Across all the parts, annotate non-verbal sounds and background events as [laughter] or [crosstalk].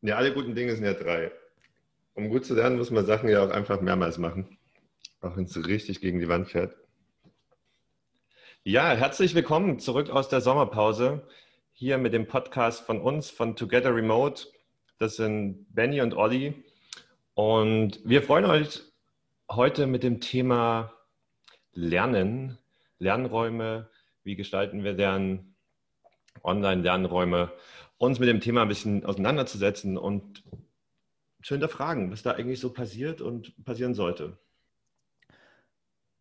Ja, alle guten Dinge sind ja drei. Um gut zu lernen, muss man Sachen ja auch einfach mehrmals machen. Auch wenn es richtig gegen die Wand fährt. Ja, herzlich willkommen zurück aus der Sommerpause. Hier mit dem Podcast von uns, von Together Remote. Das sind Benny und Olli. Und wir freuen euch heute mit dem Thema Lernen, Lernräume, wie gestalten wir Lernen, Online-Lernräume, uns mit dem Thema ein bisschen auseinanderzusetzen und zu hinterfragen, was da eigentlich so passiert und passieren sollte.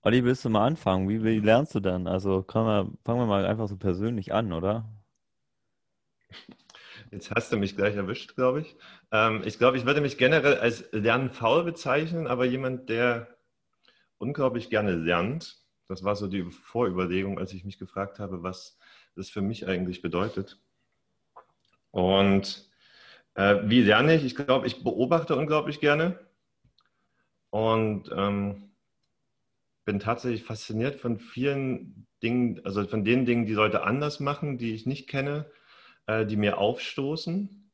Olli, willst du mal anfangen? Wie, wie lernst du dann? Also wir, fangen wir mal einfach so persönlich an, oder? Jetzt hast du mich gleich erwischt, glaube ich. Ähm, ich glaube, ich würde mich generell als lernfaul bezeichnen, aber jemand, der unglaublich gerne lernt. Das war so die Vorüberlegung, als ich mich gefragt habe, was das für mich eigentlich bedeutet. Und äh, wie lerne ich? Ich glaube, ich beobachte unglaublich gerne und ähm, bin tatsächlich fasziniert von vielen Dingen, also von den Dingen, die Leute anders machen, die ich nicht kenne, äh, die mir aufstoßen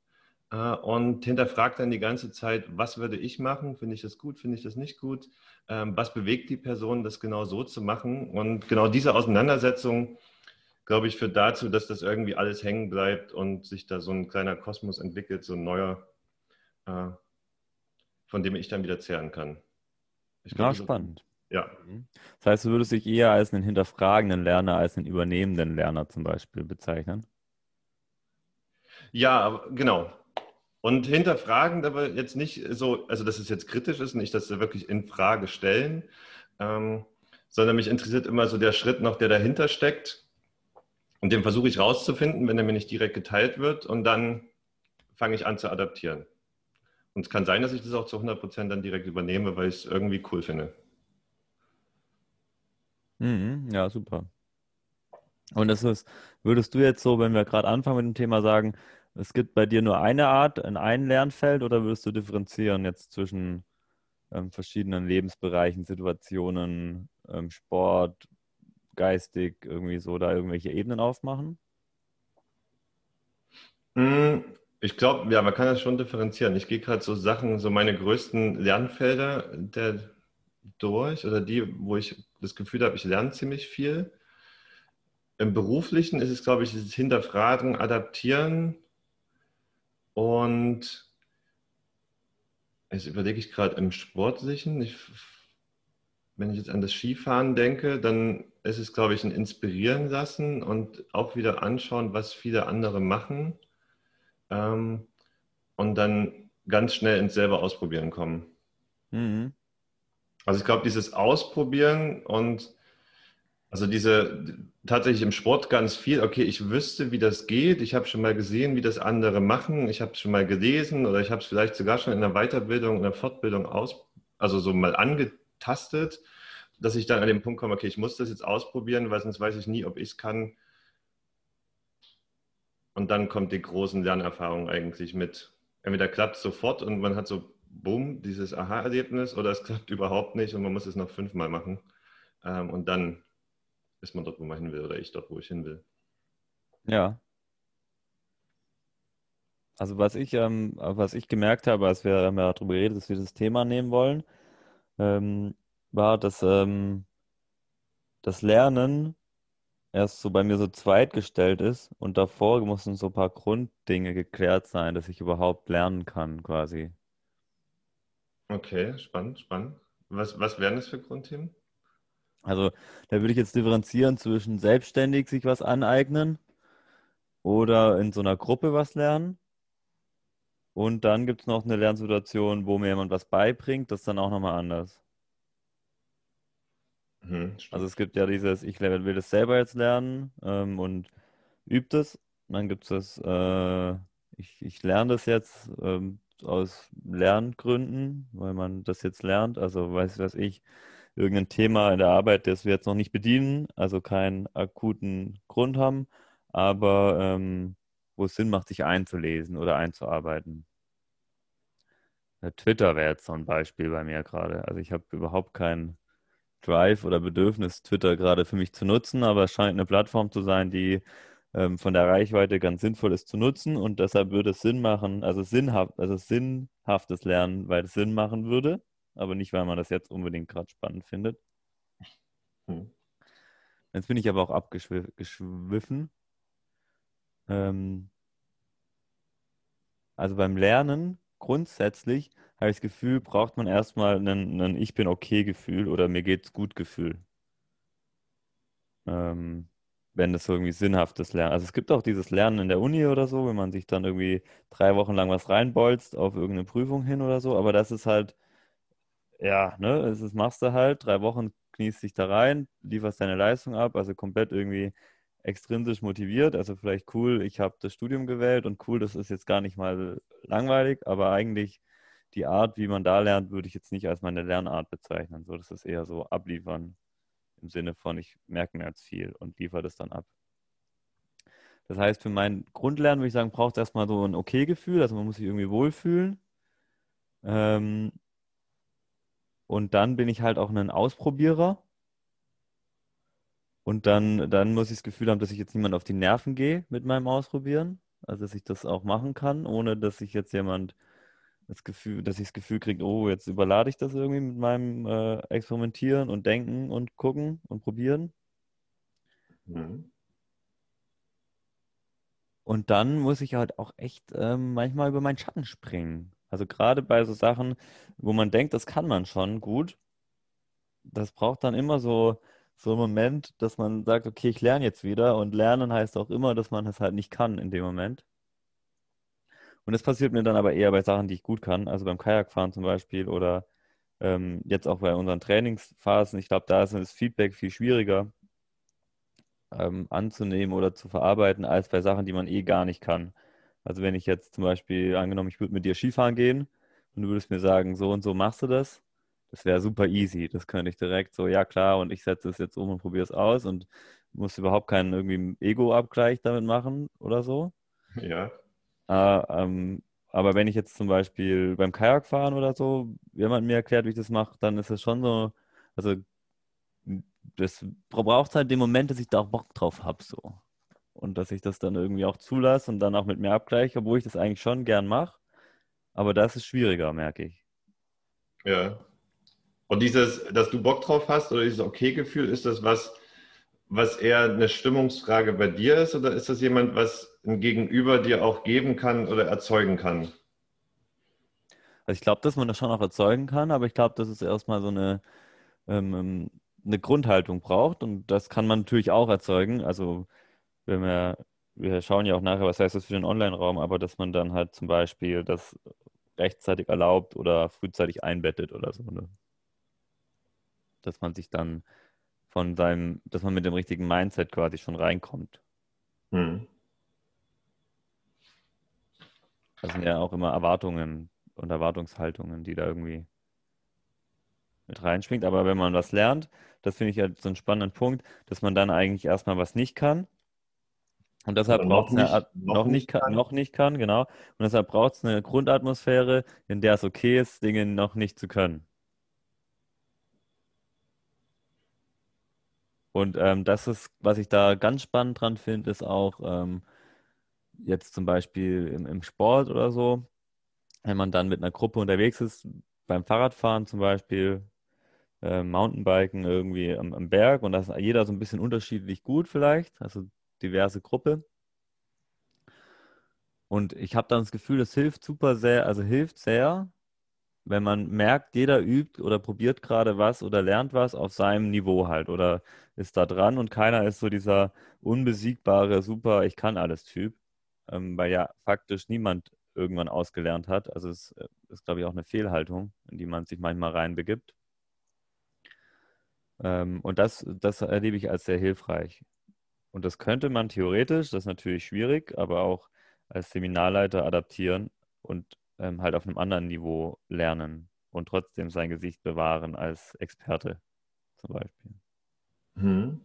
äh, und hinterfrage dann die ganze Zeit, was würde ich machen? Finde ich das gut? Finde ich das nicht gut? Ähm, was bewegt die Person, das genau so zu machen? Und genau diese Auseinandersetzung glaube ich, führt dazu, dass das irgendwie alles hängen bleibt und sich da so ein kleiner Kosmos entwickelt, so ein neuer, äh, von dem ich dann wieder zehren kann. Ich glaub, ja, spannend. Ja. Mhm. Das heißt, du würdest dich eher als einen hinterfragenden Lerner, als einen übernehmenden Lerner zum Beispiel bezeichnen? Ja, genau. Und hinterfragend, aber jetzt nicht so, also dass es jetzt kritisch ist, nicht, dass wir wirklich in Frage stellen, ähm, sondern mich interessiert immer so der Schritt noch, der dahinter steckt und den versuche ich rauszufinden, wenn er mir nicht direkt geteilt wird. Und dann fange ich an zu adaptieren. Und es kann sein, dass ich das auch zu 100 Prozent dann direkt übernehme, weil ich es irgendwie cool finde. Mhm, ja, super. Und das ist, würdest du jetzt so, wenn wir gerade anfangen mit dem Thema sagen, es gibt bei dir nur eine Art, in einem Lernfeld oder würdest du differenzieren jetzt zwischen ähm, verschiedenen Lebensbereichen, Situationen, ähm, Sport, geistig irgendwie so da irgendwelche Ebenen aufmachen? Hm, ich glaube, ja, man kann das schon differenzieren. Ich gehe gerade so Sachen, so meine größten Lernfelder der, durch oder die, wo ich das Gefühl habe, ich lerne ziemlich viel. Im Beruflichen ist es, glaube ich, das Hinterfragen, Adaptieren und jetzt überlege ich gerade im Sportlichen. Ich wenn ich jetzt an das Skifahren denke, dann ist es, glaube ich, ein Inspirieren lassen und auch wieder anschauen, was viele andere machen ähm, und dann ganz schnell ins selber Ausprobieren kommen. Mhm. Also ich glaube, dieses Ausprobieren und also diese tatsächlich im Sport ganz viel, okay, ich wüsste, wie das geht, ich habe schon mal gesehen, wie das andere machen, ich habe es schon mal gelesen oder ich habe es vielleicht sogar schon in der Weiterbildung, in der Fortbildung aus, also so mal angetan tastet, dass ich dann an den Punkt komme, okay, ich muss das jetzt ausprobieren, weil sonst weiß ich nie, ob ich es kann. Und dann kommt die großen Lernerfahrung eigentlich mit. Entweder klappt es sofort und man hat so, boom, dieses Aha-Erlebnis oder es klappt [laughs] überhaupt nicht und man muss es noch fünfmal machen. Ähm, und dann ist man dort, wo man hin will oder ich dort, wo ich hin will. Ja. Also was ich, ähm, was ich gemerkt habe, als wir, ja darüber geredet, dass wir das Thema nehmen wollen, ähm, war, dass ähm, das Lernen erst so bei mir so zweitgestellt ist und davor mussten so ein paar Grunddinge geklärt sein, dass ich überhaupt lernen kann, quasi. Okay, spannend, spannend. Was, was wären das für Grundthemen? Also, da würde ich jetzt differenzieren zwischen selbstständig sich was aneignen oder in so einer Gruppe was lernen. Und dann gibt es noch eine Lernsituation, wo mir jemand was beibringt, das ist dann auch nochmal anders. Mhm, also es gibt ja dieses, ich will das selber jetzt lernen ähm, und übe das. dann gibt es das, äh, ich, ich lerne das jetzt ähm, aus Lerngründen, weil man das jetzt lernt. Also weiß was ich, irgendein Thema in der Arbeit, das wir jetzt noch nicht bedienen, also keinen akuten Grund haben, aber ähm, wo es Sinn macht, sich einzulesen oder einzuarbeiten. Twitter wäre jetzt so ein Beispiel bei mir gerade. Also ich habe überhaupt keinen Drive oder Bedürfnis, Twitter gerade für mich zu nutzen, aber es scheint eine Plattform zu sein, die ähm, von der Reichweite ganz sinnvoll ist zu nutzen und deshalb würde es Sinn machen, also sinnhaft, also sinnhaftes Lernen, weil es Sinn machen würde, aber nicht, weil man das jetzt unbedingt gerade spannend findet. Hm. Jetzt bin ich aber auch abgeschwiffen. Ähm, also beim Lernen grundsätzlich habe ich das Gefühl, braucht man erstmal ein Ich bin okay Gefühl oder mir geht's gut Gefühl. Ähm, wenn das irgendwie sinnhaftes Lernen. Also es gibt auch dieses Lernen in der Uni oder so, wenn man sich dann irgendwie drei Wochen lang was reinbolzt auf irgendeine Prüfung hin oder so, aber das ist halt, ja, ne, das machst du halt, drei Wochen kniest dich da rein, lieferst deine Leistung ab, also komplett irgendwie extrinsisch motiviert, also vielleicht cool, ich habe das Studium gewählt und cool, das ist jetzt gar nicht mal langweilig, aber eigentlich die Art, wie man da lernt, würde ich jetzt nicht als meine Lernart bezeichnen. So, das ist eher so abliefern im Sinne von, ich merke mir jetzt viel und liefere das dann ab. Das heißt, für mein Grundlernen würde ich sagen, braucht es erstmal so ein Okay-Gefühl, also man muss sich irgendwie wohlfühlen. Ähm, und dann bin ich halt auch ein Ausprobierer. Und dann, dann muss ich das Gefühl haben, dass ich jetzt niemand auf die Nerven gehe mit meinem Ausprobieren. Also dass ich das auch machen kann, ohne dass ich jetzt jemand das Gefühl, dass ich das Gefühl kriege, oh, jetzt überlade ich das irgendwie mit meinem äh, Experimentieren und Denken und Gucken und Probieren. Mhm. Und dann muss ich halt auch echt ähm, manchmal über meinen Schatten springen. Also gerade bei so Sachen, wo man denkt, das kann man schon gut, das braucht dann immer so, so einen Moment, dass man sagt, okay, ich lerne jetzt wieder. Und lernen heißt auch immer, dass man es halt nicht kann in dem Moment. Und das passiert mir dann aber eher bei Sachen, die ich gut kann, also beim Kajakfahren zum Beispiel oder ähm, jetzt auch bei unseren Trainingsphasen. Ich glaube, da ist das Feedback viel schwieriger ähm, anzunehmen oder zu verarbeiten, als bei Sachen, die man eh gar nicht kann. Also wenn ich jetzt zum Beispiel, angenommen, ich würde mit dir Skifahren gehen und du würdest mir sagen, so und so machst du das, das wäre super easy. Das könnte ich direkt so, ja klar, und ich setze es jetzt um und probiere es aus und muss überhaupt keinen irgendwie Ego-Abgleich damit machen oder so. Ja. Äh, ähm, aber wenn ich jetzt zum Beispiel beim Kajakfahren oder so, jemand mir erklärt, wie ich das mache, dann ist es schon so, also das braucht halt den Moment, dass ich da auch Bock drauf habe, so. Und dass ich das dann irgendwie auch zulasse und dann auch mit mir abgleiche, obwohl ich das eigentlich schon gern mache. Aber das ist schwieriger, merke ich. Ja. Und dieses, dass du Bock drauf hast oder dieses Okay-Gefühl, ist das was, was eher eine Stimmungsfrage bei dir ist oder ist das jemand, was ein Gegenüber dir auch geben kann oder erzeugen kann? Also ich glaube, dass man das schon auch erzeugen kann, aber ich glaube, dass es erstmal so eine, ähm, ähm, eine Grundhaltung braucht und das kann man natürlich auch erzeugen. Also wenn wir, wir schauen ja auch nachher, was heißt das für den Online-Raum, aber dass man dann halt zum Beispiel das rechtzeitig erlaubt oder frühzeitig einbettet oder so. Ne? Dass man sich dann von seinem, dass man mit dem richtigen Mindset quasi schon reinkommt. Hm. Das sind ja auch immer Erwartungen und Erwartungshaltungen, die da irgendwie mit reinschwingt. Aber wenn man was lernt, das finde ich ja so einen spannenden Punkt, dass man dann eigentlich erstmal was nicht kann. Und deshalb braucht es eine noch, noch, nicht kann, noch nicht kann, genau. Und deshalb braucht es eine Grundatmosphäre, in der es okay ist, Dinge noch nicht zu können. Und ähm, das ist, was ich da ganz spannend dran finde, ist auch ähm, jetzt zum Beispiel im, im, Sport oder so, wenn man dann mit einer Gruppe unterwegs ist, beim Fahrradfahren zum Beispiel, äh, Mountainbiken irgendwie am, am Berg und da ist jeder so ein bisschen unterschiedlich gut vielleicht, also diverse Gruppe. Und ich habe dann das Gefühl, das hilft super sehr, also hilft sehr, wenn man merkt, jeder übt oder probiert gerade was oder lernt was auf seinem Niveau halt oder ist da dran und keiner ist so dieser unbesiegbare, super, ich kann alles Typ, ähm, weil ja faktisch niemand irgendwann ausgelernt hat. Also es äh, ist, glaube ich, auch eine Fehlhaltung, in die man sich manchmal reinbegibt. Ähm, und das, das erlebe ich als sehr hilfreich. Und das könnte man theoretisch, das ist natürlich schwierig, aber auch als Seminarleiter adaptieren und ähm, halt auf einem anderen Niveau lernen und trotzdem sein Gesicht bewahren als Experte zum Beispiel. Hm.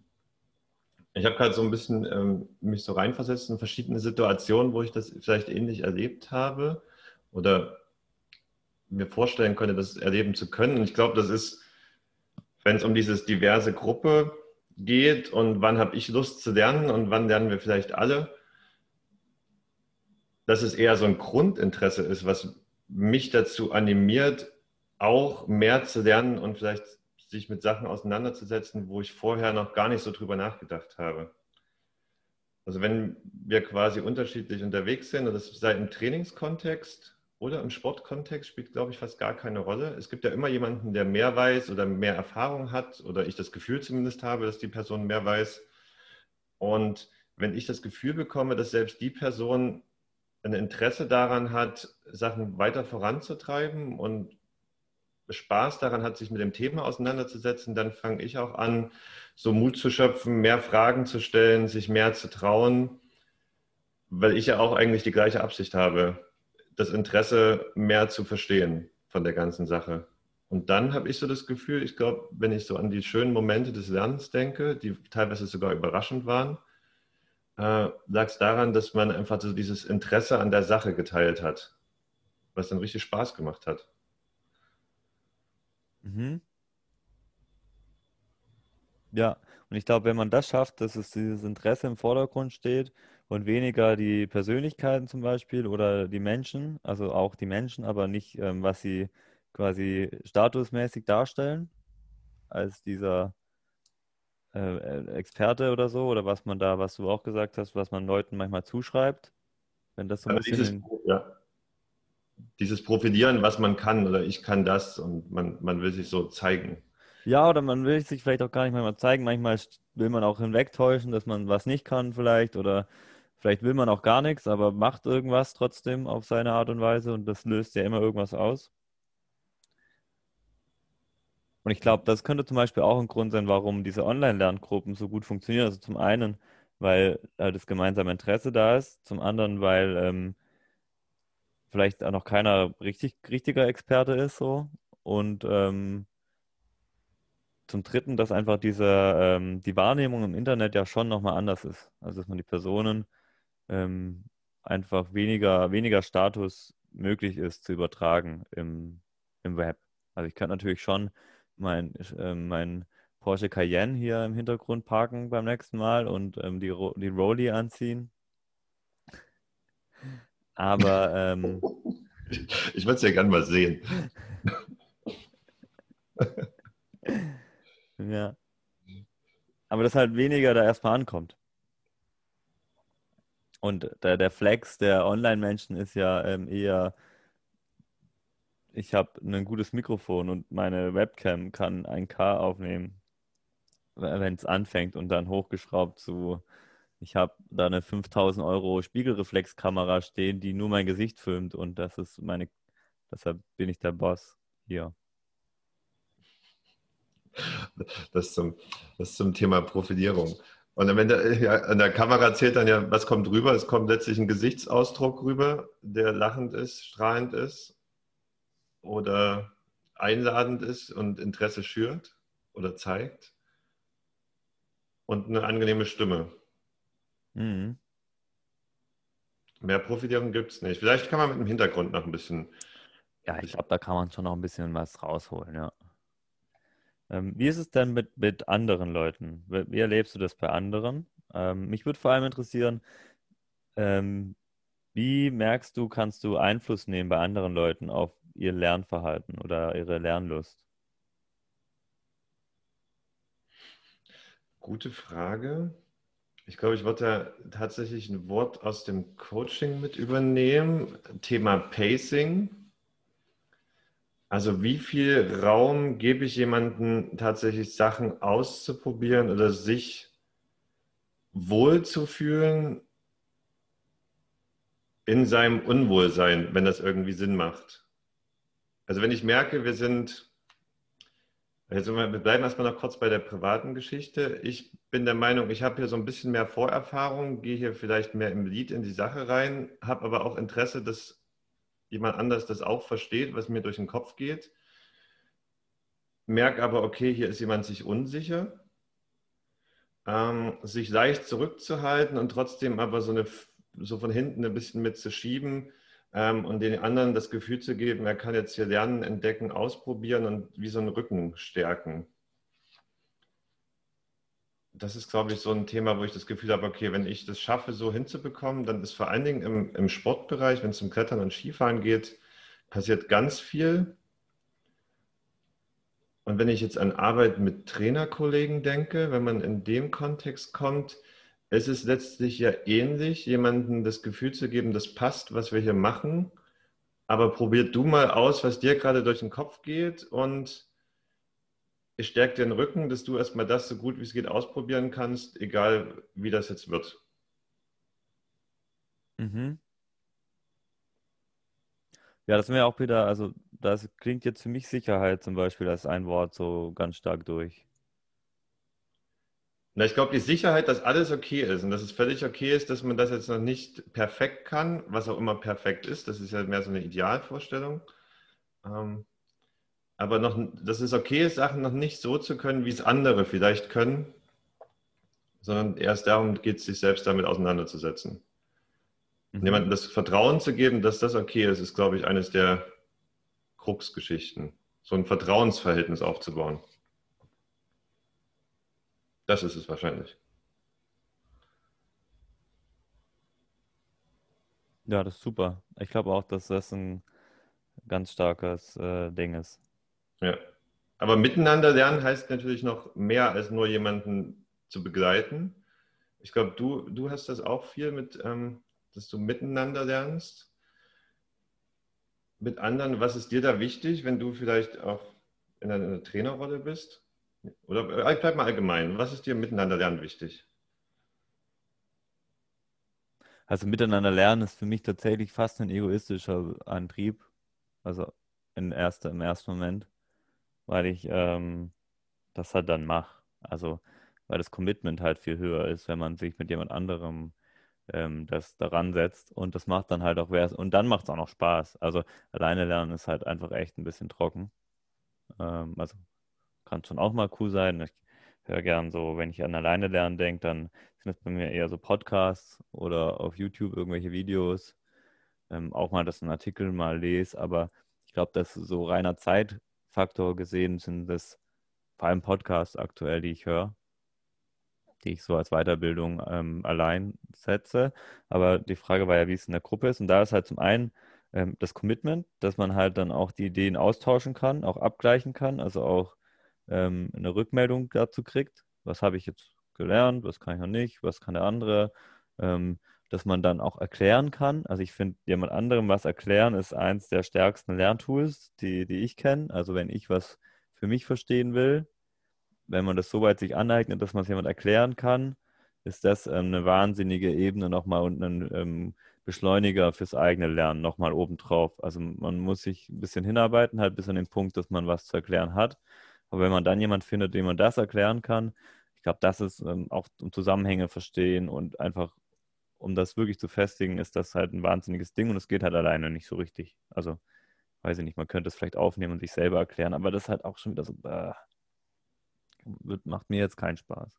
Ich habe gerade so ein bisschen ähm, mich so reinversetzt in verschiedene Situationen, wo ich das vielleicht ähnlich erlebt habe oder mir vorstellen könnte, das erleben zu können. Und ich glaube, das ist, wenn es um dieses diverse Gruppe geht und wann habe ich Lust zu lernen und wann lernen wir vielleicht alle. Dass es eher so ein Grundinteresse ist, was mich dazu animiert, auch mehr zu lernen und vielleicht sich mit Sachen auseinanderzusetzen, wo ich vorher noch gar nicht so drüber nachgedacht habe. Also wenn wir quasi unterschiedlich unterwegs sind, und das sei im Trainingskontext oder im Sportkontext, spielt, glaube ich, fast gar keine Rolle. Es gibt ja immer jemanden, der mehr weiß oder mehr Erfahrung hat, oder ich das Gefühl zumindest habe, dass die Person mehr weiß. Und wenn ich das Gefühl bekomme, dass selbst die Person ein Interesse daran hat, Sachen weiter voranzutreiben und Spaß daran hat, sich mit dem Thema auseinanderzusetzen, dann fange ich auch an, so Mut zu schöpfen, mehr Fragen zu stellen, sich mehr zu trauen, weil ich ja auch eigentlich die gleiche Absicht habe, das Interesse mehr zu verstehen von der ganzen Sache. Und dann habe ich so das Gefühl, ich glaube, wenn ich so an die schönen Momente des Lernens denke, die teilweise sogar überraschend waren, äh, lag es daran, dass man einfach so dieses Interesse an der Sache geteilt hat, was dann richtig Spaß gemacht hat. Mhm. Ja, und ich glaube, wenn man das schafft, dass es dieses Interesse im Vordergrund steht und weniger die Persönlichkeiten zum Beispiel oder die Menschen, also auch die Menschen, aber nicht, ähm, was sie quasi statusmäßig darstellen, als dieser äh, äh, Experte oder so, oder was man da, was du auch gesagt hast, was man Leuten manchmal zuschreibt. Wenn das so ein Aber bisschen. dieses, ja, dieses Profilieren, was man kann oder ich kann das und man, man will sich so zeigen. Ja, oder man will sich vielleicht auch gar nicht manchmal zeigen. Manchmal will man auch hinwegtäuschen, dass man was nicht kann vielleicht oder vielleicht will man auch gar nichts, aber macht irgendwas trotzdem auf seine Art und Weise und das löst ja immer irgendwas aus. Und ich glaube, das könnte zum Beispiel auch ein Grund sein, warum diese Online-Lerngruppen so gut funktionieren. Also zum einen, weil äh, das gemeinsame Interesse da ist, zum anderen, weil ähm, vielleicht auch noch keiner richtig, richtiger Experte ist so. Und ähm, zum Dritten, dass einfach diese, ähm, die Wahrnehmung im Internet ja schon nochmal anders ist. Also dass man die Personen ähm, einfach weniger, weniger Status möglich ist zu übertragen im, im Web. Also ich könnte natürlich schon mein, äh, mein Porsche Cayenne hier im Hintergrund parken beim nächsten Mal und ähm, die, die Rolli anziehen. Aber ähm, [laughs] ich würde es ja gerne mal sehen. [laughs] ja. Aber das halt weniger da erstmal ankommt. Und der, der Flex der Online-Menschen ist ja ähm, eher, ich habe ein gutes Mikrofon und meine Webcam kann ein K aufnehmen, wenn es anfängt und dann hochgeschraubt zu ich habe da eine 5000 Euro Spiegelreflexkamera stehen, die nur mein Gesicht filmt und das ist meine, deshalb bin ich der Boss hier. Das zum, das zum Thema Profilierung. Und am Ende ja, an der Kamera zählt dann ja, was kommt rüber? Es kommt letztlich ein Gesichtsausdruck rüber, der lachend ist, strahlend ist oder einladend ist und Interesse schürt oder zeigt. Und eine angenehme Stimme. Mhm. Mehr Profilierung gibt es nicht. Vielleicht kann man mit dem Hintergrund noch ein bisschen. Ja, ich glaube, da kann man schon noch ein bisschen was rausholen, ja. Ähm, wie ist es denn mit, mit anderen Leuten? Wie erlebst du das bei anderen? Ähm, mich würde vor allem interessieren, ähm, wie merkst du, kannst du Einfluss nehmen bei anderen Leuten auf ihr Lernverhalten oder ihre Lernlust? Gute Frage. Ich glaube, ich wollte tatsächlich ein Wort aus dem Coaching mit übernehmen. Thema Pacing. Also wie viel Raum gebe ich jemandem tatsächlich Sachen auszuprobieren oder sich wohlzufühlen in seinem Unwohlsein, wenn das irgendwie Sinn macht. Also wenn ich merke, wir sind also wir bleiben erstmal noch kurz bei der privaten Geschichte. Ich bin der Meinung, ich habe hier so ein bisschen mehr Vorerfahrung, gehe hier vielleicht mehr im Lied in die Sache rein, habe aber auch Interesse, dass jemand anders das auch versteht, was mir durch den Kopf geht. Merke aber, okay, hier ist jemand sich unsicher, ähm, sich leicht zurückzuhalten und trotzdem aber so, eine, so von hinten ein bisschen mitzuschieben ähm, und den anderen das Gefühl zu geben, er kann jetzt hier lernen, entdecken, ausprobieren und wie so einen Rücken stärken. das ist, glaube ich, so ein Thema, wo ich das Gefühl habe, okay, wenn ich das schaffe, so hinzubekommen, dann ist vor allen Dingen im, im Sportbereich, wenn es um Klettern und Skifahren geht, passiert ganz viel. Und wenn ich jetzt an Arbeit mit Trainerkollegen denke, wenn man in dem Kontext kommt, ist es letztlich ja ähnlich, jemandem das Gefühl zu geben, das passt, was wir hier machen, aber probier du mal aus, was dir gerade durch den Kopf geht und es stärkt den Rücken, dass du erstmal das so gut wie es geht ausprobieren kannst, egal wie das jetzt wird. Mhm. Ja, das wäre auch wieder, also das klingt jetzt für mich Sicherheit zum Beispiel als ein Wort so ganz stark durch. Na, ich glaube, die Sicherheit, dass alles okay ist und dass es völlig okay ist, dass man das jetzt noch nicht perfekt kann, was auch immer perfekt ist, das ist ja mehr so eine Idealvorstellung. Ähm, aber noch, dass es okay ist, Sachen noch nicht so zu können, wie es andere vielleicht können, sondern erst darum geht es, sich selbst damit auseinanderzusetzen. Mhm. Jemandem das Vertrauen zu geben, dass das okay ist, ist, glaube ich, eines der Krux-Geschichten. So ein Vertrauensverhältnis aufzubauen. Das ist es wahrscheinlich. Ja, das ist super. Ich glaube auch, dass das ein ganz starkes äh, Ding ist. Ja. Aber miteinander lernen heißt natürlich noch mehr als nur jemanden zu begleiten. Ich glaube, du, du hast das auch viel mit, ähm, dass du miteinander lernst. Mit anderen, was ist dir da wichtig, wenn du vielleicht auch in einer, in einer Trainerrolle bist? Oder äh, bleib mal allgemein. Was ist dir miteinander lernen wichtig? Also miteinander lernen ist für mich tatsächlich fast ein egoistischer Antrieb. Also in erster, im ersten Moment weil ich ähm, das halt dann mache. Also, weil das Commitment halt viel höher ist, wenn man sich mit jemand anderem ähm, das daran setzt und das macht dann halt auch wer und dann macht es auch noch Spaß. Also alleine lernen ist halt einfach echt ein bisschen trocken. Ähm, also kann schon auch mal cool sein. Ich höre gern so, wenn ich an alleine lernen denke, dann sind das bei mir eher so Podcasts oder auf YouTube irgendwelche Videos. Ähm, auch mal, dass ein Artikel mal lese, aber ich glaube, dass so reiner Zeit Faktor gesehen sind das vor allem Podcasts aktuell, die ich höre, die ich so als Weiterbildung ähm, allein setze. Aber die Frage war ja, wie es in der Gruppe ist. Und da ist halt zum einen ähm, das Commitment, dass man halt dann auch die Ideen austauschen kann, auch abgleichen kann, also auch ähm, eine Rückmeldung dazu kriegt. Was habe ich jetzt gelernt, was kann ich noch nicht, was kann der andere. Ähm, dass man dann auch erklären kann. Also ich finde, jemand anderem was erklären ist eins der stärksten Lerntools, die, die ich kenne. Also wenn ich was für mich verstehen will, wenn man das so weit sich aneignet, dass man es jemand erklären kann, ist das ähm, eine wahnsinnige Ebene nochmal und ein ähm, Beschleuniger fürs eigene Lernen nochmal obendrauf. Also man muss sich ein bisschen hinarbeiten, halt bis an den Punkt, dass man was zu erklären hat. Aber wenn man dann jemand findet, dem man das erklären kann, ich glaube, das ist ähm, auch um Zusammenhänge verstehen und einfach um das wirklich zu festigen, ist das halt ein wahnsinniges Ding und es geht halt alleine nicht so richtig. Also, weiß ich nicht, man könnte es vielleicht aufnehmen und sich selber erklären, aber das ist halt auch schon wieder so, äh, macht mir jetzt keinen Spaß.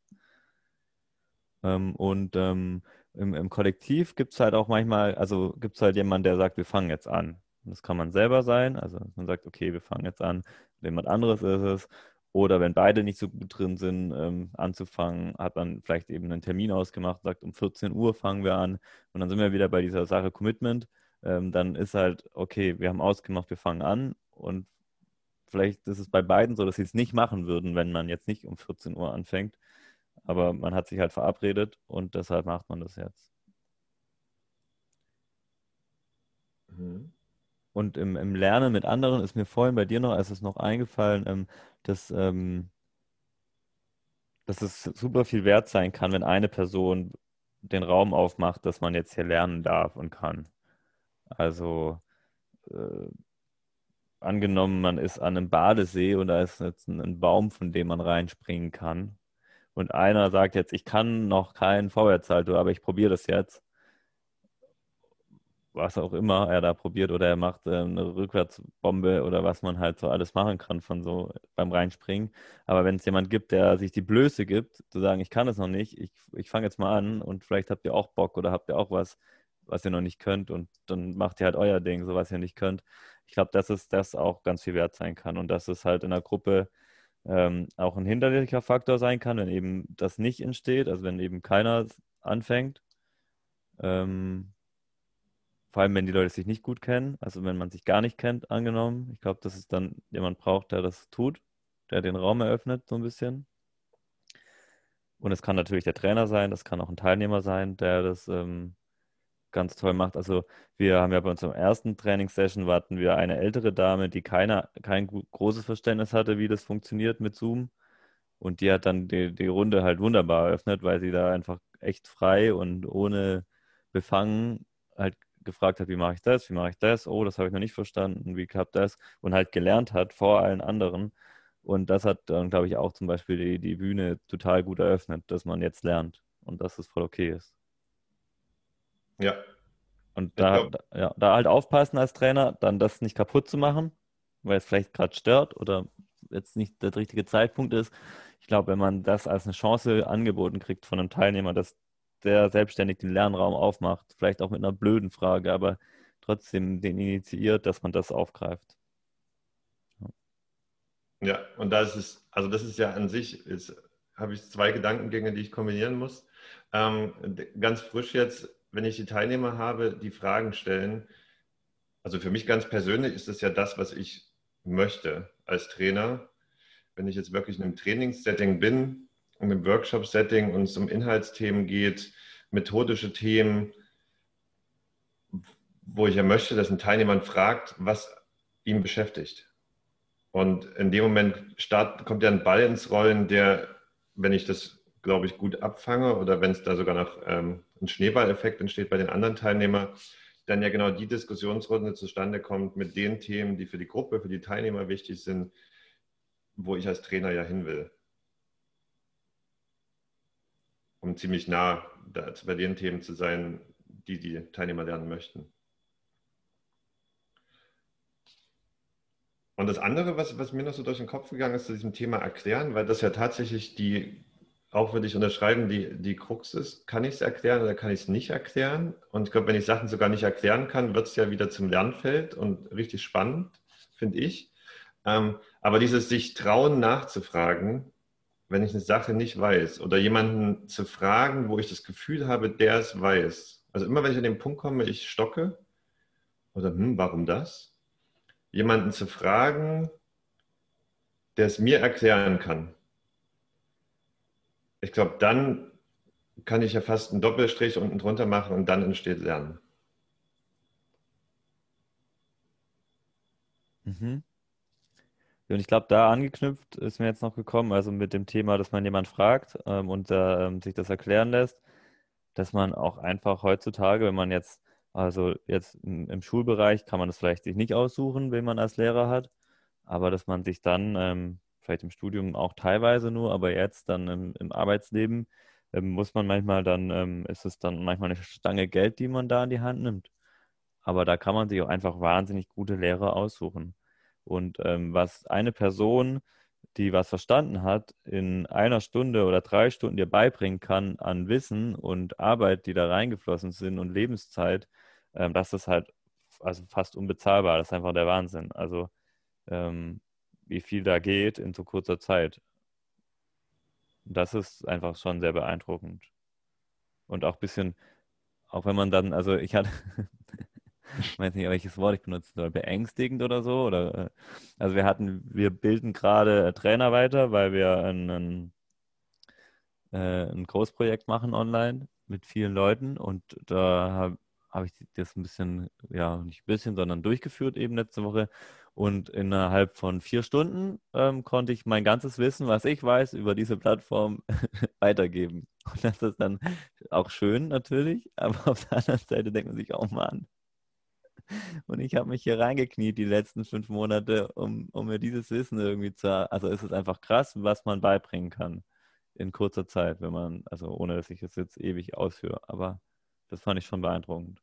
Ähm, und ähm, im, im, Kollektiv gibt es halt auch manchmal, also gibt es halt jemanden, der sagt, wir fangen jetzt an. Das kann man selber sein, also man sagt, okay, wir fangen jetzt an, jemand anderes ist es. Oder wenn beide nicht so gut drin sind, ähm, anzufangen, hat man vielleicht eben einen Termin ausgemacht, sagt, um 14 Uhr fangen wir an. Und dann sind wir wieder bei dieser Sache Commitment. Ähm, dann ist halt, okay, wir haben ausgemacht, wir fangen an. Und vielleicht ist es bei beiden so, dass sie es nicht machen würden, wenn man jetzt nicht um 14 Uhr anfängt. Aber man hat sich halt verabredet und deshalb macht man das jetzt. Mhm. Und im, im, Lernen mit anderen ist mir vorhin bei dir noch, als es noch eingefallen, ähm, dass, ähm, dass es super viel wert sein kann, wenn eine Person den Raum aufmacht, dass man jetzt hier lernen darf und kann. Also äh, angenommen, man ist an einem Badesee und da ist jetzt ein, ein Baum, von dem man reinspringen kann. Und einer sagt jetzt, ich kann noch keinen Vorwärtssalto, aber ich probiere das jetzt was auch immer er da probiert oder er macht äh, eine Rückwärtsbombe oder was man halt so alles machen kann von so beim Reinspringen. Aber wenn es jemand gibt, der sich die Blöße gibt, zu sagen, ich kann es noch nicht, ich, ich fange jetzt mal an und vielleicht habt ihr auch Bock oder habt ihr auch was, was ihr noch nicht könnt und dann macht ihr halt euer Ding, so was ihr nicht könnt. Ich glaube, dass es das auch ganz viel wert sein kann und dass es halt in der Gruppe ähm, auch ein hinderlicher Faktor sein kann, wenn eben das nicht entsteht, also wenn eben keiner anfängt. Ähm, vor allem, wenn die Leute sich nicht gut kennen, also wenn man sich gar nicht kennt, angenommen. Ich glaube, dass es dann jemand braucht, der das tut, der den Raum eröffnet, so ein bisschen. Und es kann natürlich der Trainer sein, das kann auch ein Teilnehmer sein, der das ähm, ganz toll macht. Also wir haben ja bei unserem ersten Trainingssession warten wir eine ältere Dame, die keine, kein großes Verständnis hatte, wie das funktioniert mit Zoom. Und die hat dann die, die Runde halt wunderbar eröffnet, weil sie da einfach echt frei und ohne Befangen halt gefragt hat, wie mache ich das, wie mache ich das, oh, das habe ich noch nicht verstanden, wie klappt das und halt gelernt hat vor allen anderen. Und das hat dann, glaube ich, auch zum Beispiel die, die Bühne total gut eröffnet, dass man jetzt lernt und dass es voll okay ist. Ja. Und da, ja, da halt aufpassen als Trainer, dann das nicht kaputt zu machen, weil es vielleicht gerade stört oder jetzt nicht der richtige Zeitpunkt ist. Ich glaube, wenn man das als eine Chance angeboten kriegt von einem Teilnehmer, dass der selbstständig den Lernraum aufmacht, vielleicht auch mit einer blöden Frage, aber trotzdem den initiiert, dass man das aufgreift. Ja, und das ist, also das ist ja an sich, ist, habe ich zwei Gedankengänge, die ich kombinieren muss. Ähm, ganz frisch jetzt, wenn ich die Teilnehmer habe, die Fragen stellen, also für mich ganz persönlich ist das ja das, was ich möchte als Trainer. Wenn ich jetzt wirklich in einem Trainingssetting bin, in einem Workshop-Setting und es um Inhaltsthemen geht, methodische Themen, wo ich ja möchte, dass ein Teilnehmer fragt, was ihn beschäftigt. Und in dem Moment start, kommt ja ein Ball ins Rollen, der, wenn ich das, glaube ich, gut abfange oder wenn es da sogar noch ähm, ein Schneeballeffekt entsteht bei den anderen Teilnehmern, dann ja genau die Diskussionsrunde zustande kommt mit den Themen, die für die Gruppe, für die Teilnehmer wichtig sind, wo ich als Trainer ja hin will. Um ziemlich nah bei den Themen zu sein, die die Teilnehmer lernen möchten. Und das andere, was, was mir noch so durch den Kopf gegangen ist zu diesem Thema Erklären, weil das ja tatsächlich die, auch würde ich unterschreiben, die, die Krux ist, kann ich es erklären oder kann ich es nicht erklären? Und ich glaube, wenn ich Sachen sogar nicht erklären kann, wird es ja wieder zum Lernfeld und richtig spannend, finde ich. Ähm, aber dieses sich trauen nachzufragen, wenn ich eine Sache nicht weiß oder jemanden zu fragen, wo ich das Gefühl habe, der es weiß. Also immer wenn ich an den Punkt komme, ich stocke oder hm, warum das? jemanden zu fragen, der es mir erklären kann. Ich glaube, dann kann ich ja fast einen Doppelstrich unten drunter machen und dann entsteht Lernen. Mhm. Und ich glaube, da angeknüpft ist mir jetzt noch gekommen, also mit dem Thema, dass man jemand fragt ähm, und äh, sich das erklären lässt, dass man auch einfach heutzutage, wenn man jetzt also jetzt im, im, Schulbereich kann man das vielleicht sich nicht aussuchen, wen man als Lehrer hat, aber dass man sich dann ähm, vielleicht im Studium auch teilweise nur, aber jetzt dann im, im Arbeitsleben ähm, muss man manchmal dann, ähm, ist es dann manchmal eine Stange Geld, die man da in die Hand nimmt. Aber da kann man sich auch einfach wahnsinnig gute Lehrer aussuchen. Und ähm, was eine Person die was verstanden hat, in einer Stunde oder drei Stunden dir beibringen kann an Wissen und Arbeit, die da reingeflossen sind und Lebenszeit, ähm, das ist halt also fast unbezahlbar. Das ist einfach der Wahnsinn. Also ähm, wie viel da geht in so kurzer Zeit. Das ist einfach schon sehr beeindruckend. Und auch ein bisschen, auch wenn man dann, also ich hatte, [laughs] ich weiß nicht, welches Wort ich benutzen soll, beängstigend oder so. Oder, äh, also wir hatten, wir bilden gerade äh, Trainer weiter, weil wir ein, ein, äh, ein Großprojekt machen online mit vielen Leuten und da habe hab ich das ein bisschen, ja, nicht ein bisschen, sondern durchgeführt eben letzte Woche. Und innerhalb von vier Stunden ähm, konnte ich mein ganzes Wissen, was ich weiß, über diese Plattform [laughs] weitergeben. Und das ist dann auch schön natürlich, [laughs] aber auf der anderen Seite denkt man sich auch, Mann, und ich habe mich hier reingekniet die letzten fünf Monate, um, um mir dieses Wissen irgendwie zu. Also ist es einfach krass, was man beibringen kann in kurzer Zeit, wenn man, also ohne dass ich es jetzt ewig ausführe. Aber das fand ich schon beeindruckend.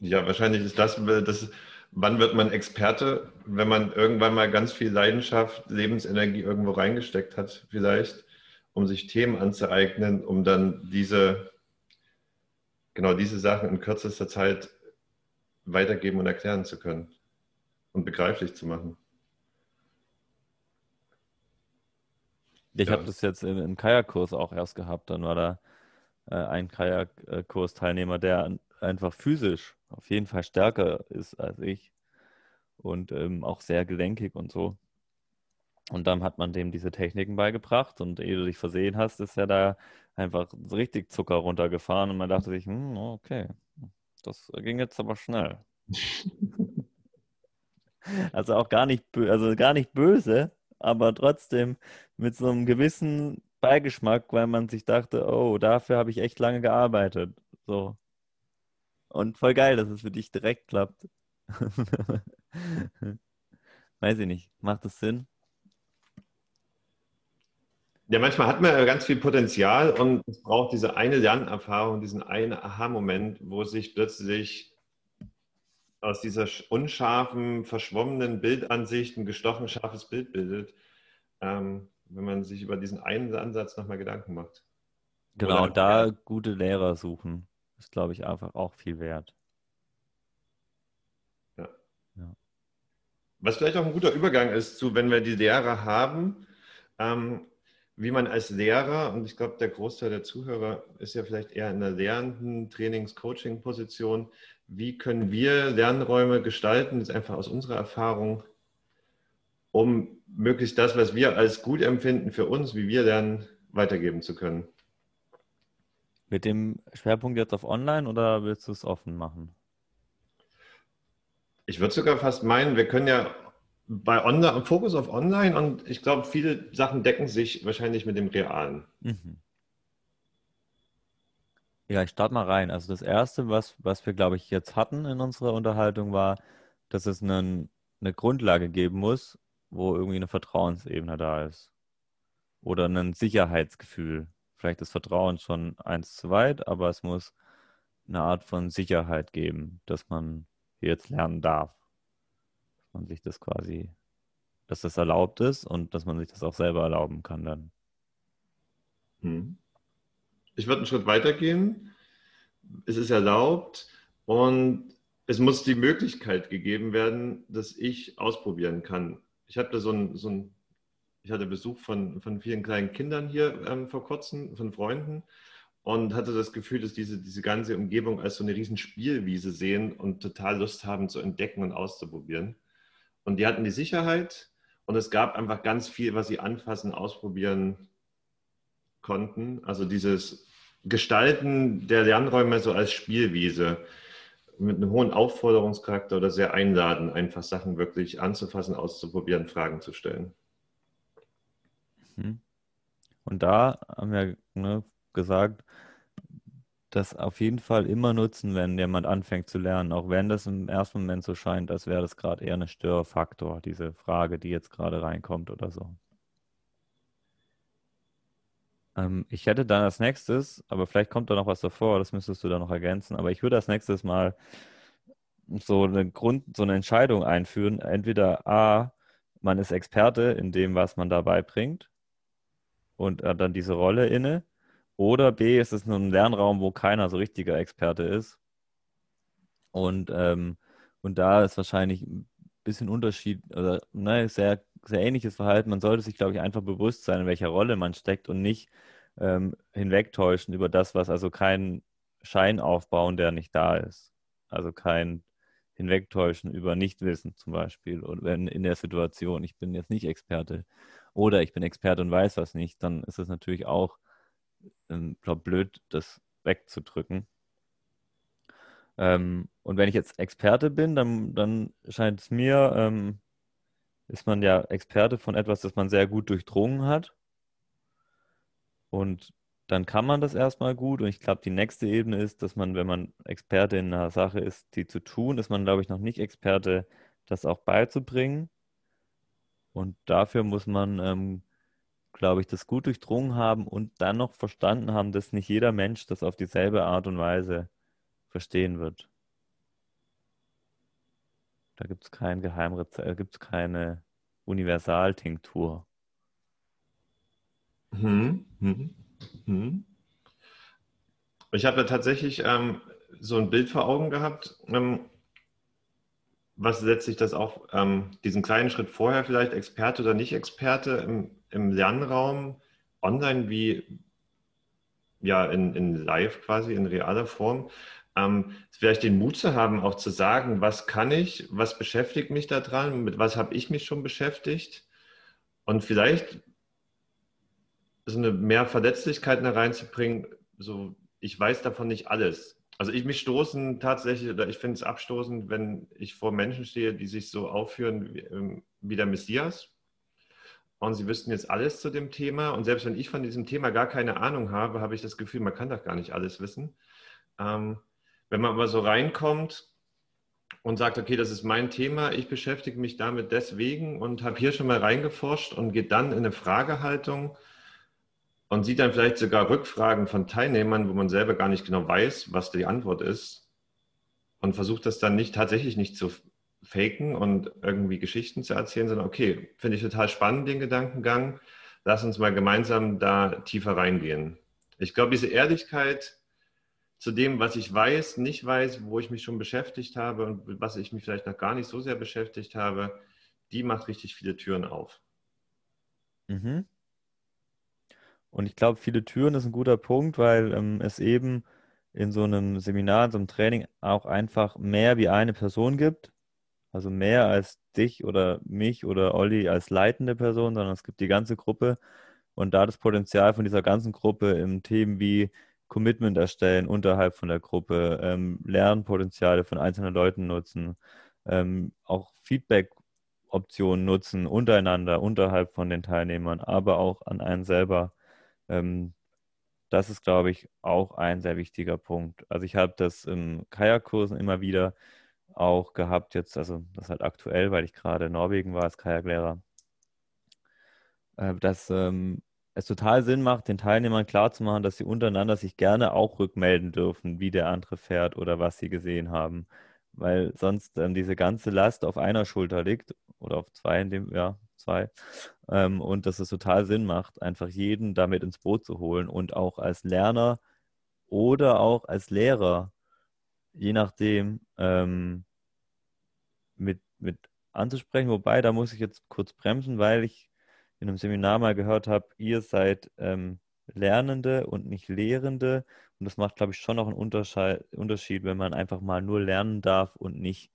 Ja, wahrscheinlich ist das, das, wann wird man Experte, wenn man irgendwann mal ganz viel Leidenschaft, Lebensenergie irgendwo reingesteckt hat, vielleicht, um sich Themen anzueignen, um dann diese genau diese Sachen in kürzester Zeit weitergeben und erklären zu können. und begreiflich zu machen. Ich ja. habe das jetzt im, im Kajakkurs auch erst gehabt. Dann war da äh, ein Kajakkursteilnehmer, der einfach physisch auf jeden Fall stärker ist als ich und ähm, auch sehr gelenkig und so. Und dann hat man dem diese Techniken beigebracht und ehe du dich versehen hast, ist er da einfach richtig Zucker runtergefahren und man dachte sich, hm, okay, das ging jetzt aber schnell. [laughs] also auch gar nicht, also gar nicht böse, aber trotzdem mit so einem gewissen Beigeschmack, weil man sich dachte, oh, dafür habe ich echt lange gearbeitet. So. Und voll geil, dass es für dich direkt klappt. [laughs] Weiß ich nicht. Macht das Sinn? Ja, manchmal hat man ganz viel Potenzial und es braucht diese eine Lernerfahrung, diesen einen Aha-Moment, wo sich plötzlich aus dieser unscharfen, verschwommenen Bildansicht ein gestochen scharfes Bild bildet, ähm, wenn man sich über diesen einen Ansatz nochmal Gedanken macht. Genau, Oder, da ja. gute Lehrer suchen, ist, glaube ich, einfach auch viel wert. Ja. ja. Was vielleicht auch ein guter Übergang ist zu, wenn wir die Lehrer haben, ähm, wie man als Lehrer, und ich glaube, der Großteil der Zuhörer ist ja vielleicht eher in der lehrenden Trainings-Coaching-Position, wie können wir Lernräume gestalten, ist einfach aus unserer Erfahrung, um möglichst das, was wir als gut empfinden für uns, wie wir lernen, weitergeben zu können. Mit dem Schwerpunkt jetzt auf Online oder willst du es offen machen? Ich würde sogar fast meinen, wir können ja bei Online, Fokus auf Online und ich glaube, viele Sachen decken sich wahrscheinlich mit dem Realen. Mhm. Ja, ich starte mal rein. Also das Erste, was, was wir, glaube ich, jetzt hatten in unserer Unterhaltung, war, dass es einen, eine Grundlage geben muss, wo irgendwie eine Vertrauensebene da ist. Oder ein Sicherheitsgefühl. Vielleicht ist Vertrauen schon eins zu weit, aber es muss eine Art von Sicherheit geben, dass man jetzt lernen darf man sich das quasi, dass das erlaubt ist und dass man sich das auch selber erlauben kann dann. Hm. Ich würde einen Schritt weiter gehen. Es ist erlaubt und es muss die Möglichkeit gegeben werden, dass ich ausprobieren kann. Ich hatte so ein, so ein ich hatte Besuch von, von vielen kleinen Kindern hier ähm, vor kurzem, von Freunden und hatte das Gefühl, dass diese, diese ganze Umgebung als so eine riesen Spielwiese sehen und total Lust haben zu entdecken und auszuprobieren. Und die hatten die Sicherheit und es gab einfach ganz viel, was sie anfassen, ausprobieren konnten. Also dieses Gestalten der Lernräume so als Spielwiese mit einem hohen Aufforderungscharakter oder sehr einladen, einfach Sachen wirklich anzufassen, auszuprobieren, Fragen zu stellen. Mhm. Und da haben wir ne, gesagt, das auf jeden Fall immer nutzen, wenn jemand anfängt zu lernen, auch wenn das im ersten Moment so scheint, als wäre das gerade eher ein Störfaktor, diese Frage, die jetzt gerade reinkommt oder so. Ähm, ich hätte dann als nächstes, aber vielleicht kommt da noch was davor, das müsstest du dann noch ergänzen, aber ich würde als nächstes mal so eine Grund, so eine Entscheidung einführen. Entweder A, man ist Experte in dem, was man dabei bringt und hat dann diese Rolle inne oder B, ist es nur ein Lernraum, wo keiner so richtiger Experte ist. Und, ähm, und da ist wahrscheinlich ein bisschen Unterschied oder ne, sehr, sehr ähnliches Verhalten. Man sollte sich, glaube ich, einfach bewusst sein, in welcher Rolle man steckt und nicht ähm, hinwegtäuschen über das, was also kein Schein aufbauen, der nicht da ist. Also kein Hinwegtäuschen über Nichtwissen zum Beispiel oder wenn in der Situation, ich bin jetzt nicht Experte oder ich bin Experte und weiß was nicht, dann ist es natürlich auch ähm, glaube, blöd, das wegzudrücken. Ähm, und wenn ich jetzt Experte bin, dann, dann scheint es mir, ähm, ist man ja Experte von etwas, das man sehr gut durchdrungen hat. Und dann kann man das erstmal gut. Und ich glaube, die nächste Ebene ist, dass man, wenn man Experte in einer Sache ist, die zu tun, ist man, glaube ich, noch nicht Experte, das auch beizubringen. Und dafür muss man ähm, glaube ich, das gut durchdrungen haben und dann noch verstanden haben, dass nicht jeder Mensch das auf dieselbe Art und Weise verstehen wird. Da gibt es kein Geheimrezept, da gibt es keine Universaltinktur. Hm, hm, hm. Ich habe da tatsächlich ähm, so ein Bild vor Augen gehabt, ähm, was letztlich das auch, ähm, diesen kleinen Schritt vorher vielleicht, Experte oder nicht Experte im, im Lernraum, online wie ja in, in live quasi, in realer Form, ähm, vielleicht den Mut zu haben, auch zu sagen, was kann ich, was beschäftigt mich daran, mit was habe ich mich schon beschäftigt? Und vielleicht so eine mehr Verletzlichkeit da reinzubringen, so ich weiß davon nicht alles. Also ich mich stoßen tatsächlich, oder ich finde es abstoßend, wenn ich vor Menschen stehe, die sich so aufführen wie, ähm, wie der Messias. Und sie wüssten jetzt alles zu dem Thema. Und selbst wenn ich von diesem Thema gar keine Ahnung habe, habe ich das Gefühl, man kann doch gar nicht alles wissen. Ähm, wenn man aber so reinkommt und sagt, okay, das ist mein Thema, ich beschäftige mich damit deswegen und habe hier schon mal reingeforscht und geht dann in eine Fragehaltung und sieht dann vielleicht sogar Rückfragen von Teilnehmern, wo man selber gar nicht genau weiß, was die Antwort ist und versucht das dann nicht tatsächlich nicht zu faken und irgendwie Geschichten zu erzählen, sondern okay, finde ich total spannend den Gedankengang. Lass uns mal gemeinsam da tiefer reingehen. Ich glaube, diese Ehrlichkeit zu dem, was ich weiß, nicht weiß, wo ich mich schon beschäftigt habe und was ich mich vielleicht noch gar nicht so sehr beschäftigt habe, die macht richtig viele Türen auf. Mhm. Und ich glaube, viele Türen ist ein guter Punkt, weil ähm, es eben in so einem Seminar, in so einem Training auch einfach mehr wie eine Person gibt. Also mehr als dich oder mich oder Olli als leitende Person, sondern es gibt die ganze Gruppe. Und da das Potenzial von dieser ganzen Gruppe im Themen wie Commitment erstellen unterhalb von der Gruppe, ähm, Lernpotenziale von einzelnen Leuten nutzen, ähm, auch Feedback-Optionen nutzen untereinander, unterhalb von den Teilnehmern, aber auch an einen selber. Ähm, das ist, glaube ich, auch ein sehr wichtiger Punkt. Also ich habe das im Kajakkursen immer wieder auch gehabt, jetzt, also das halt aktuell, weil ich gerade in Norwegen war als Kajaklehrer, äh, dass ähm, es total Sinn macht, den Teilnehmern klarzumachen, dass sie untereinander sich gerne auch rückmelden dürfen, wie der andere fährt oder was sie gesehen haben. Weil sonst ähm, diese ganze Last auf einer Schulter liegt oder auf zwei, in dem, ja, zwei. Ähm, und dass es total Sinn macht, einfach jeden damit ins Boot zu holen und auch als Lerner oder auch als Lehrer, je nachdem, ähm, mit, mit anzusprechen. Wobei, da muss ich jetzt kurz bremsen, weil ich in einem Seminar mal gehört habe, ihr seid ähm, Lernende und nicht Lehrende. Und das macht, glaube ich, schon noch einen Unterschied, wenn man einfach mal nur lernen darf und nicht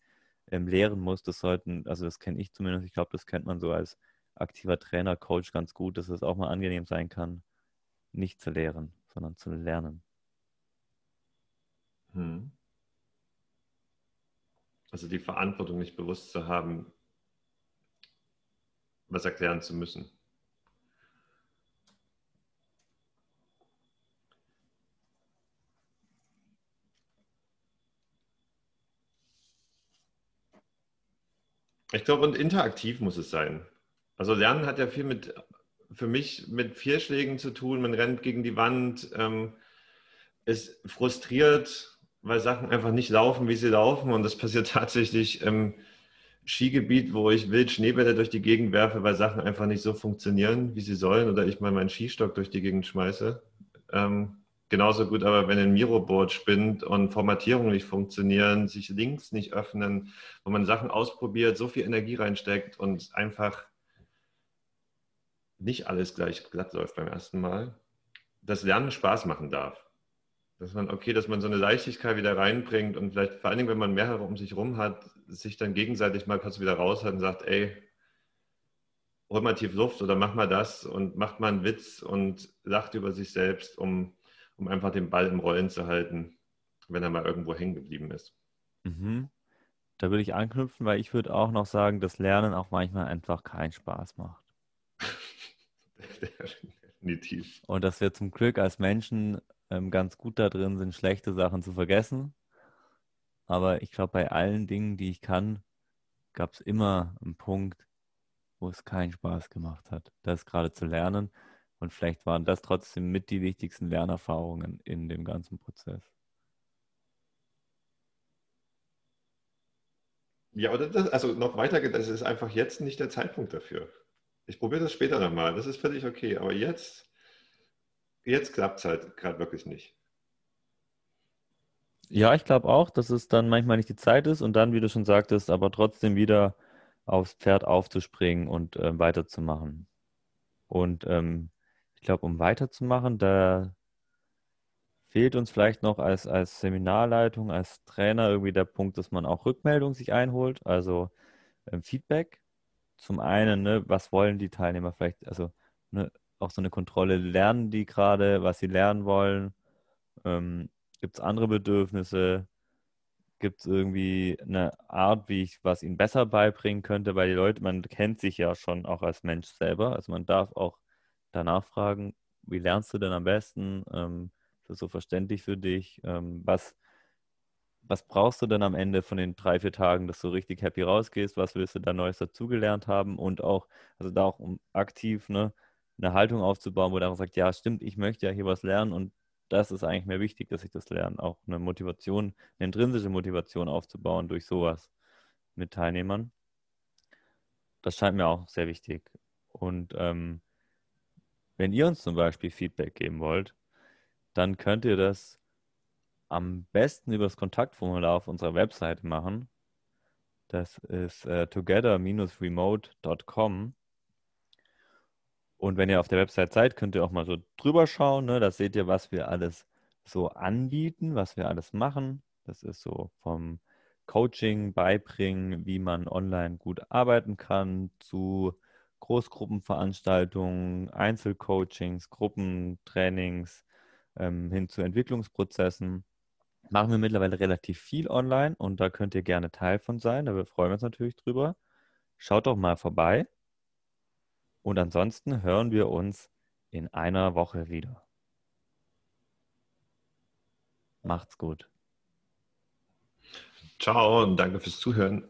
ähm, lehren muss. Das sollten, also das kenne ich zumindest, ich glaube, das kennt man so als aktiver Trainer, Coach ganz gut, dass es auch mal angenehm sein kann, nicht zu lehren, sondern zu lernen. Hm. Also die Verantwortung nicht bewusst zu haben, was erklären zu müssen. Ich glaube, und interaktiv muss es sein. Also Lernen hat ja viel mit, für mich mit Vierschlägen zu tun. Man rennt gegen die Wand, ähm, ist frustriert, weil Sachen einfach nicht laufen, wie sie laufen. Und das passiert [laughs] tatsächlich im Skigebiet, wo ich wild Schneebälle durch die Gegend werfe, weil Sachen einfach nicht so funktionieren, wie sie sollen. Oder ich mal meinen Skistock durch die Gegend schmeiße. Ähm, Genauso gut aber, wenn ein Miroboard spinnt und Formatierungen nicht funktionieren, sich Links nicht öffnen, wo man Sachen ausprobiert, so viel Energie reinsteckt und einfach nicht alles gleich glatt läuft beim ersten Mal, dass Lernen Spaß machen darf. Dass man, okay, dass man so eine Leichtigkeit wieder reinbringt und vielleicht vor allen Dingen, wenn man mehrere um sich rum hat, sich dann gegenseitig mal kurz wieder raus hat und sagt, ey, hol mal tief Luft oder mach mal das und macht mal einen Witz und lacht über sich selbst, um um einfach den Ball im Rollen zu halten, wenn er mal irgendwo hängen geblieben ist. Mhm. Da würde ich anknüpfen, weil ich würde auch noch sagen, dass Lernen auch manchmal einfach keinen Spaß macht. [laughs] Definitiv. Und dass wir zum Glück als Menschen ähm, ganz gut da drin sind, schlechte Sachen zu vergessen. Aber ich glaube, bei allen Dingen, die ich kann, gab es immer einen Punkt, wo es keinen Spaß gemacht hat, das gerade zu lernen. Und vielleicht waren das trotzdem mit die wichtigsten Lernerfahrungen in dem ganzen Prozess. Ja, oder das, also noch weiter, das ist einfach jetzt nicht der Zeitpunkt dafür. Ich probiere das später nochmal, das ist völlig okay. Aber jetzt, jetzt klappt es halt gerade wirklich nicht. Ja, ich glaube auch, dass es dann manchmal nicht die Zeit ist und dann, wie du schon sagtest, aber trotzdem wieder aufs Pferd aufzuspringen und äh, weiterzumachen. Und ähm, ich glaube, um weiterzumachen, da fehlt uns vielleicht noch als, als Seminarleitung, als Trainer irgendwie der Punkt, dass man auch Rückmeldung sich einholt, also ähm, Feedback. Zum einen, ne, was wollen die Teilnehmer vielleicht, also ne, auch so eine Kontrolle, lernen die gerade, was sie lernen wollen? Ähm, Gibt es andere Bedürfnisse? Gibt es irgendwie eine Art, wie ich was ihnen besser beibringen könnte? Weil die Leute, man kennt sich ja schon auch als Mensch selber. Also man darf auch danach fragen, wie lernst du denn am besten? Ähm, ist das so verständlich für dich? Ähm, was, was brauchst du denn am Ende von den drei, vier Tagen, dass du richtig happy rausgehst? Was willst du da Neues dazugelernt haben? Und auch, also da auch um aktiv ne, eine Haltung aufzubauen, wo der andere sagt, ja, stimmt, ich möchte ja hier was lernen und das ist eigentlich mehr wichtig, dass ich das lerne. Auch eine Motivation, eine intrinsische Motivation aufzubauen durch sowas mit Teilnehmern. Das scheint mir auch sehr wichtig. Und ähm, wenn ihr uns zum Beispiel Feedback geben wollt, dann könnt ihr das am besten über das Kontaktformular auf unserer Webseite machen. Das ist äh, together-remote.com. Und wenn ihr auf der Website seid, könnt ihr auch mal so drüber schauen. Ne? Da seht ihr, was wir alles so anbieten, was wir alles machen. Das ist so vom Coaching beibringen, wie man online gut arbeiten kann, zu Großgruppenveranstaltungen, Einzelcoachings, Gruppentrainings ähm, hin zu Entwicklungsprozessen. Machen wir mittlerweile relativ viel online und da könnt ihr gerne Teil von sein. Da freuen wir uns natürlich drüber. Schaut doch mal vorbei. Und ansonsten hören wir uns in einer Woche wieder. Macht's gut. Ciao und danke fürs Zuhören.